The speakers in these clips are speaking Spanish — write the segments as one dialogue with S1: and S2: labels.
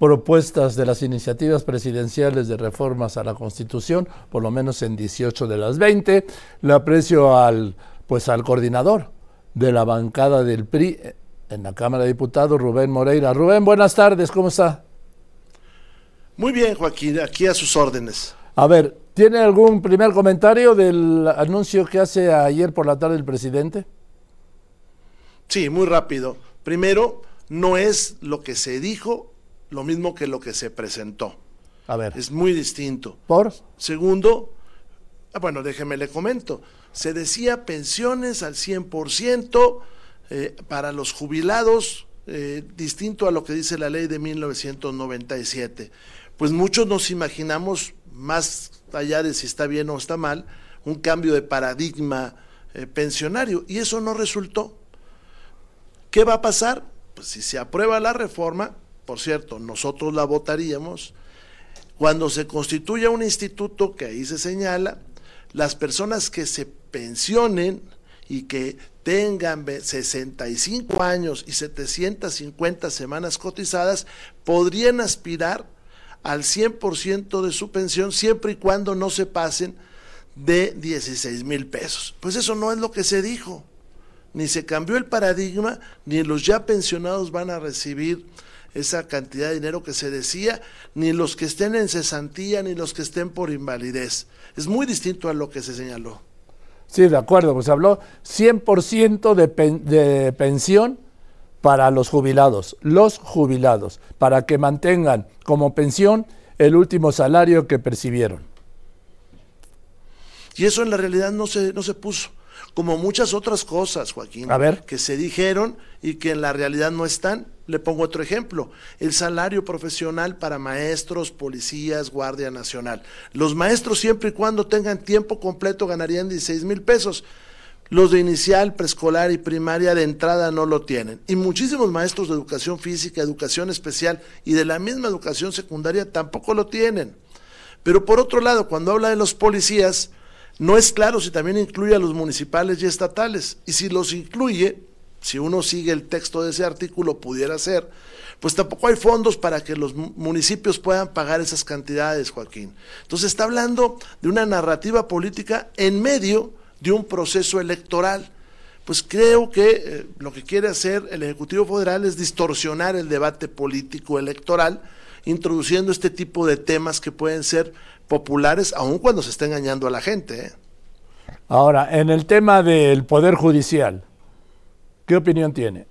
S1: propuestas de las iniciativas presidenciales de reformas a la Constitución, por lo menos en 18 de las 20. Le aprecio al, pues, al coordinador de la bancada del PRI en la Cámara de Diputados, Rubén Moreira. Rubén, buenas tardes, ¿cómo está?
S2: Muy bien, Joaquín, aquí a sus órdenes.
S1: A ver, ¿tiene algún primer comentario del anuncio que hace ayer por la tarde el presidente?
S2: Sí, muy rápido. Primero, no es lo que se dijo lo mismo que lo que se presentó.
S1: A ver.
S2: Es muy distinto.
S1: ¿Por?
S2: Segundo, ah, bueno, déjeme le comento. Se decía pensiones al 100% eh, para los jubilados, eh, distinto a lo que dice la ley de 1997. Pues muchos nos imaginamos, más allá de si está bien o está mal, un cambio de paradigma eh, pensionario y eso no resultó. ¿Qué va a pasar? Pues si se aprueba la reforma, por cierto, nosotros la votaríamos, cuando se constituya un instituto que ahí se señala, las personas que se pensionen y que tengan 65 años y 750 semanas cotizadas, podrían aspirar al 100% de su pensión siempre y cuando no se pasen de 16 mil pesos. Pues eso no es lo que se dijo. Ni se cambió el paradigma, ni los ya pensionados van a recibir esa cantidad de dinero que se decía, ni los que estén en cesantía, ni los que estén por invalidez. Es muy distinto a lo que se señaló.
S1: Sí, de acuerdo, pues habló 100% de, de pensión para los jubilados, los jubilados, para que mantengan como pensión el último salario que percibieron.
S2: Y eso en la realidad no se, no se puso como muchas otras cosas, Joaquín, que se dijeron y que en la realidad no están. Le pongo otro ejemplo, el salario profesional para maestros, policías, Guardia Nacional. Los maestros siempre y cuando tengan tiempo completo ganarían 16 mil pesos. Los de inicial, preescolar y primaria de entrada no lo tienen. Y muchísimos maestros de educación física, educación especial y de la misma educación secundaria tampoco lo tienen. Pero por otro lado, cuando habla de los policías, no es claro si también incluye a los municipales y estatales. Y si los incluye, si uno sigue el texto de ese artículo, pudiera ser, pues tampoco hay fondos para que los municipios puedan pagar esas cantidades, Joaquín. Entonces está hablando de una narrativa política en medio de un proceso electoral. Pues creo que eh, lo que quiere hacer el Ejecutivo Federal es distorsionar el debate político electoral, introduciendo este tipo de temas que pueden ser populares, aun cuando se está engañando a la gente. ¿eh?
S1: Ahora, en el tema del Poder Judicial, ¿qué opinión tiene?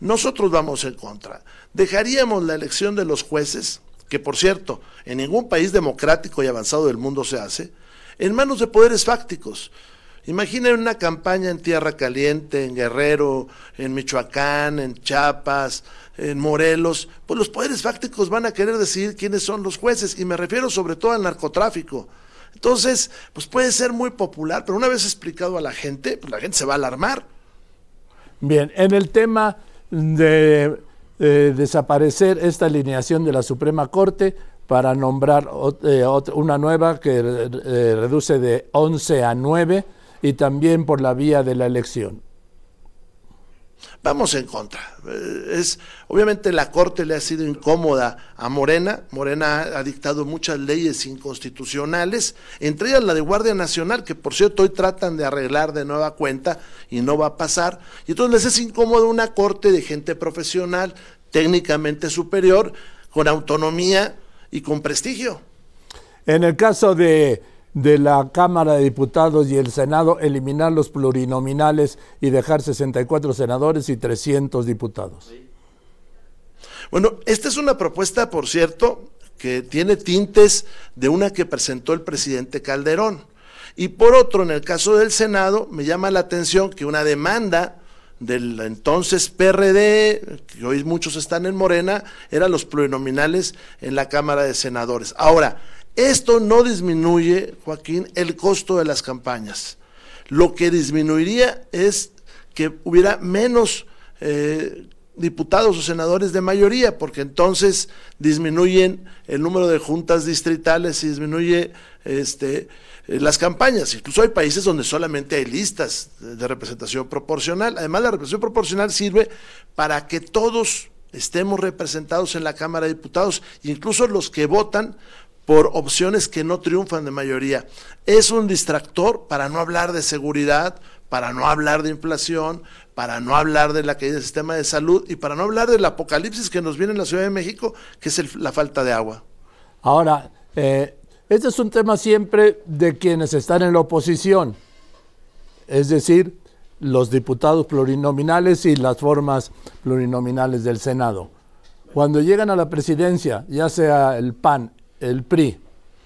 S2: Nosotros vamos en contra. Dejaríamos la elección de los jueces, que por cierto, en ningún país democrático y avanzado del mundo se hace, en manos de poderes fácticos. Imaginen una campaña en Tierra Caliente, en Guerrero, en Michoacán, en Chiapas, en Morelos, pues los poderes fácticos van a querer decidir quiénes son los jueces, y me refiero sobre todo al narcotráfico. Entonces, pues puede ser muy popular, pero una vez explicado a la gente, pues la gente se va a alarmar.
S1: Bien, en el tema de desaparecer esta alineación de la Suprema Corte para nombrar eh, una nueva que eh, reduce de 11 a 9, y también por la vía de la elección.
S2: Vamos en contra. Eh, es, obviamente la Corte le ha sido incómoda a Morena. Morena ha, dictado muchas leyes inconstitucionales, entre ellas la de Guardia Nacional, que por cierto hoy tratan de arreglar de nueva cuenta y no va a pasar. Y entonces les es incómodo una Corte de gente profesional, técnicamente superior, con autonomía y con prestigio.
S1: En el caso de de la Cámara de Diputados y el Senado eliminar los plurinominales y dejar 64 senadores y 300 diputados.
S2: Bueno, esta es una propuesta, por cierto, que tiene tintes de una que presentó el presidente Calderón. Y por otro, en el caso del Senado, me llama la atención que una demanda del entonces PRD, que hoy muchos están en Morena, eran los plurinominales en la Cámara de Senadores. Ahora, esto no disminuye, Joaquín, el costo de las campañas. Lo que disminuiría es que hubiera menos eh, diputados o senadores de mayoría, porque entonces disminuyen el número de juntas distritales y disminuye este, eh, las campañas. Incluso hay países donde solamente hay listas de representación proporcional. Además, la representación proporcional sirve para que todos estemos representados en la Cámara de Diputados, incluso los que votan por opciones que no triunfan de mayoría. Es un distractor para no hablar de seguridad, para no hablar de inflación, para no hablar de la caída del sistema de salud y para no hablar del apocalipsis que nos viene en la Ciudad de México, que es la falta de agua.
S1: Ahora, eh, este es un tema siempre de quienes están en la oposición, es decir, los diputados plurinominales y las formas plurinominales del Senado. Cuando llegan a la presidencia, ya sea el PAN, el PRI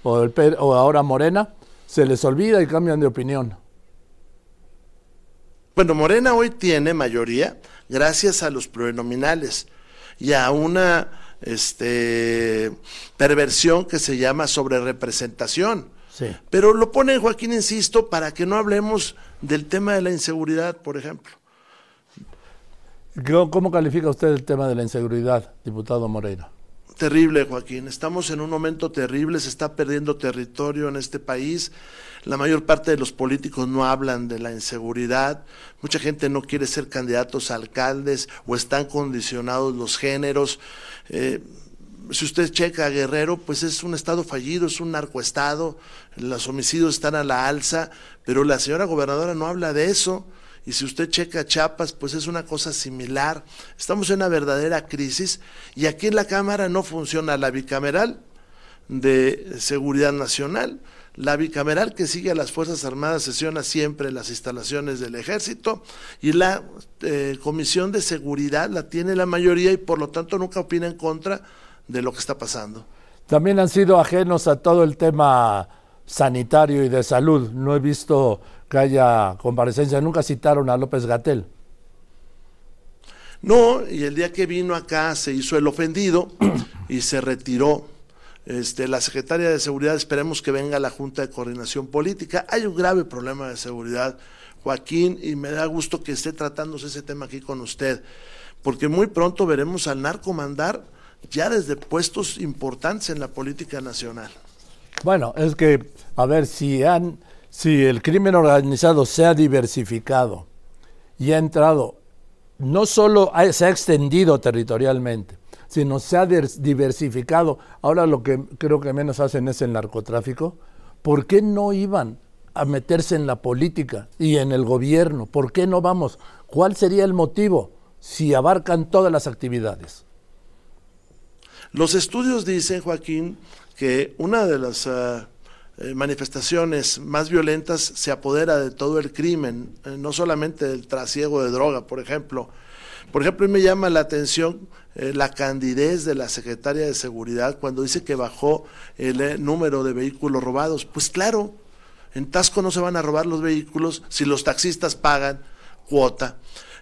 S1: o, el, o ahora Morena, se les olvida y cambian de opinión.
S2: Bueno, Morena hoy tiene mayoría gracias a los plurinominales y a una este, perversión que se llama sobrerepresentación. Sí. Pero lo pone Joaquín, insisto, para que no hablemos del tema de la inseguridad, por ejemplo.
S1: ¿Cómo califica usted el tema de la inseguridad, diputado Moreira?
S2: Terrible, Joaquín. Estamos en un momento terrible, se está perdiendo territorio en este país. La mayor parte de los políticos no hablan de la inseguridad. Mucha gente no quiere ser candidatos a alcaldes o están condicionados los géneros. Eh, si usted checa a Guerrero, pues es un estado fallido, es un narcoestado, los homicidios están a la alza, pero la señora gobernadora no habla de eso. Y si usted checa Chiapas, pues es una cosa similar. Estamos en una verdadera crisis y aquí en la Cámara no funciona la bicameral de Seguridad Nacional. La bicameral que sigue a las Fuerzas Armadas sesiona siempre las instalaciones del ejército y la eh, Comisión de Seguridad la tiene la mayoría y por lo tanto nunca opina en contra de lo que está pasando.
S1: También han sido ajenos a todo el tema sanitario y de salud. No he visto que haya comparecencia. Nunca citaron a López Gatel.
S2: No, y el día que vino acá se hizo el ofendido y se retiró. Este, la secretaria de Seguridad, esperemos que venga a la Junta de Coordinación Política. Hay un grave problema de seguridad, Joaquín, y me da gusto que esté tratándose ese tema aquí con usted, porque muy pronto veremos al narco mandar ya desde puestos importantes en la política nacional.
S1: Bueno, es que, a ver, si han si el crimen organizado se ha diversificado y ha entrado, no solo se ha extendido territorialmente, sino se ha diversificado, ahora lo que creo que menos hacen es el narcotráfico, ¿por qué no iban a meterse en la política y en el gobierno? ¿Por qué no vamos? ¿Cuál sería el motivo si abarcan todas las actividades?
S2: Los estudios dicen, Joaquín, que una de las... Ah, eh, manifestaciones más violentas se apodera de todo el crimen, eh, no solamente del trasiego de droga, por ejemplo. Por ejemplo, me llama la atención eh, la candidez de la secretaria de Seguridad cuando dice que bajó el número de vehículos robados. Pues claro, en Tasco no se van a robar los vehículos si los taxistas pagan cuota.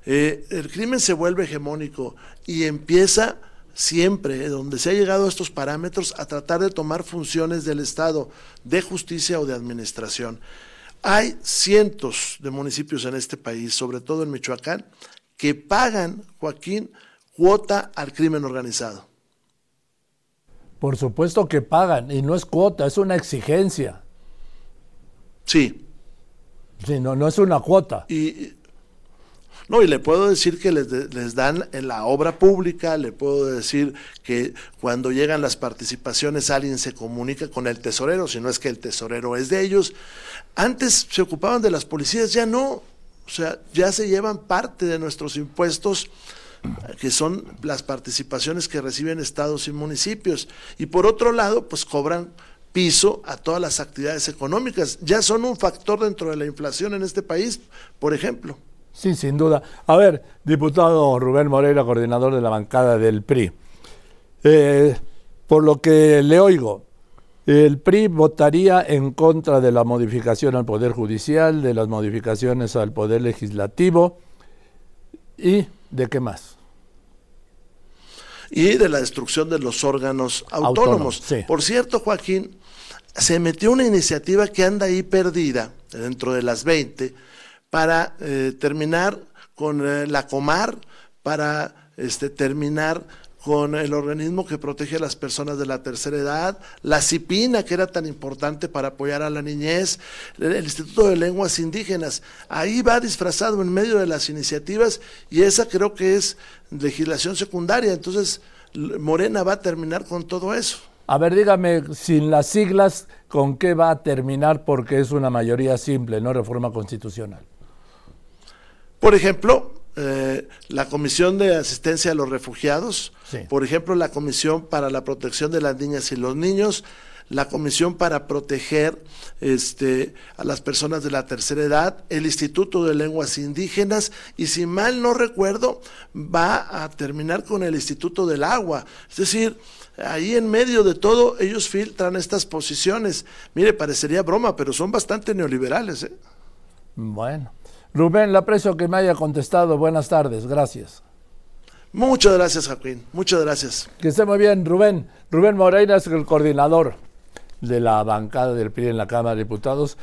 S2: el crimen se vuelve hegemónico y empieza siempre, donde se ha llegado a estos parámetros, a tratar de tomar funciones del Estado, de justicia o de administración. Hay cientos de municipios en este país, sobre todo en Michoacán, que pagan, Joaquín, cuota al crimen organizado.
S1: Por supuesto que pagan, y no es cuota, es una exigencia.
S2: Sí.
S1: Sí, no, no es una cuota.
S2: Y, no, y le puedo decir que les, dan en la obra pública, le puedo decir que cuando llegan las participaciones alguien se comunica con el tesorero, si no es que el tesorero es de ellos. Antes se ocupaban de las policías, ya no. O sea, ya se llevan parte de nuestros impuestos que son las participaciones que reciben estados y municipios. Y por otro lado, pues cobran piso a todas las actividades económicas. Ya son un factor dentro de la inflación en este país, por ejemplo.
S1: Sí, sin duda. A ver, diputado Rubén Moreira, coordinador de la bancada del PRI. Eh, por lo que le oigo, el PRI votaría en contra de la modificación al Poder Judicial, de las modificaciones al Poder Legislativo y de qué más.
S2: Y de la destrucción de los órganos autónomos. Por cierto, Joaquín, se metió una iniciativa que anda ahí perdida dentro de las 20 para eh, terminar con eh, la Comar, para este, terminar con el organismo que protege a las personas de la tercera edad, la CIPINA, que era tan importante para apoyar a la niñez, el Instituto de Lenguas Indígenas. Ahí va disfrazado en medio de las iniciativas y esa creo que es legislación secundaria. Entonces, Morena va a terminar con todo eso.
S1: A ver, dígame, sin las siglas, ¿con qué va a terminar? Porque es una mayoría simple, no reforma constitucional.
S2: Por ejemplo, eh, la Comisión de Asistencia a los Refugiados, por ejemplo, la Comisión para la Protección de las Niñas y los Niños, la Comisión para proteger este, a las personas de la tercera edad, el Instituto de Lenguas Indígenas y si mal no recuerdo, va a terminar con el Instituto del Agua. Es decir, ahí en medio de todo ellos filtran estas posiciones. Mire, parecería broma, pero son bastante neoliberales. ¿eh?
S1: Bueno. Rubén, le aprecio que me haya contestado. Buenas tardes, gracias.
S2: Muchas gracias, Joaquín. Muchas gracias.
S1: Que esté muy bien, Rubén. Rubén Moreira es el coordinador de la bancada del PRI en la Cámara de Diputados.